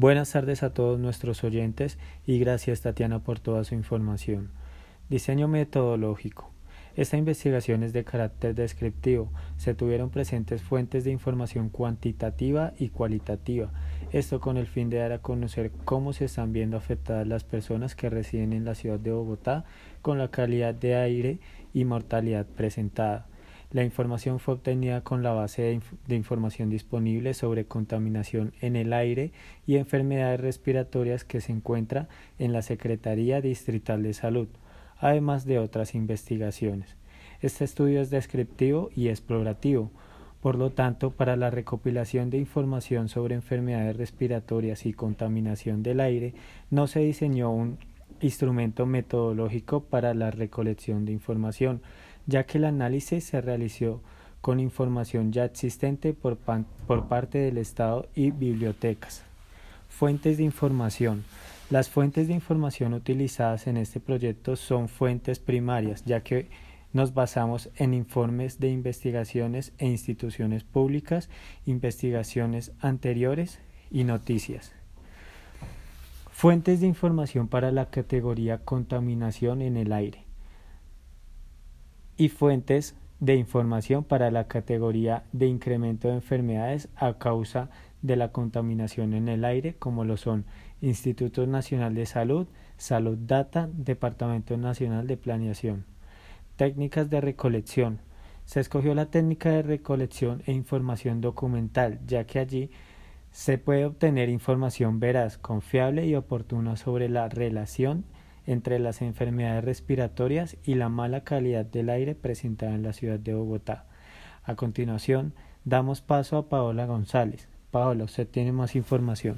Buenas tardes a todos nuestros oyentes y gracias Tatiana por toda su información. Diseño metodológico. Esta investigación es de carácter descriptivo. Se tuvieron presentes fuentes de información cuantitativa y cualitativa. Esto con el fin de dar a conocer cómo se están viendo afectadas las personas que residen en la ciudad de Bogotá con la calidad de aire y mortalidad presentada. La información fue obtenida con la base de, información disponible sobre contaminación en el aire y enfermedades respiratorias que se encuentra en la Secretaría Distrital de Salud, además de otras investigaciones. Este estudio es descriptivo y explorativo. Por lo tanto, para la recopilación de información sobre enfermedades respiratorias y contaminación del aire, no se diseñó un instrumento metodológico para la recolección de información, ya que el análisis se realizó con información ya existente por, por parte del Estado y bibliotecas. Fuentes de información. Las fuentes de información utilizadas en este proyecto son fuentes primarias, ya que nos basamos en informes de investigaciones e instituciones públicas, investigaciones anteriores y noticias. Fuentes de información para la categoría contaminación en el aire y fuentes de información para la categoría de incremento de enfermedades a causa de la contaminación en el aire, como lo son Instituto Nacional de Salud, Salud Data, Departamento Nacional de Planeación. Técnicas de recolección. Se escogió la técnica de recolección e información documental, ya que allí se puede obtener información veraz, confiable y oportuna sobre la relación entre las enfermedades respiratorias y la mala calidad del aire presentada en la ciudad de Bogotá. A continuación, damos paso a Paola González. Paola, usted tiene más información.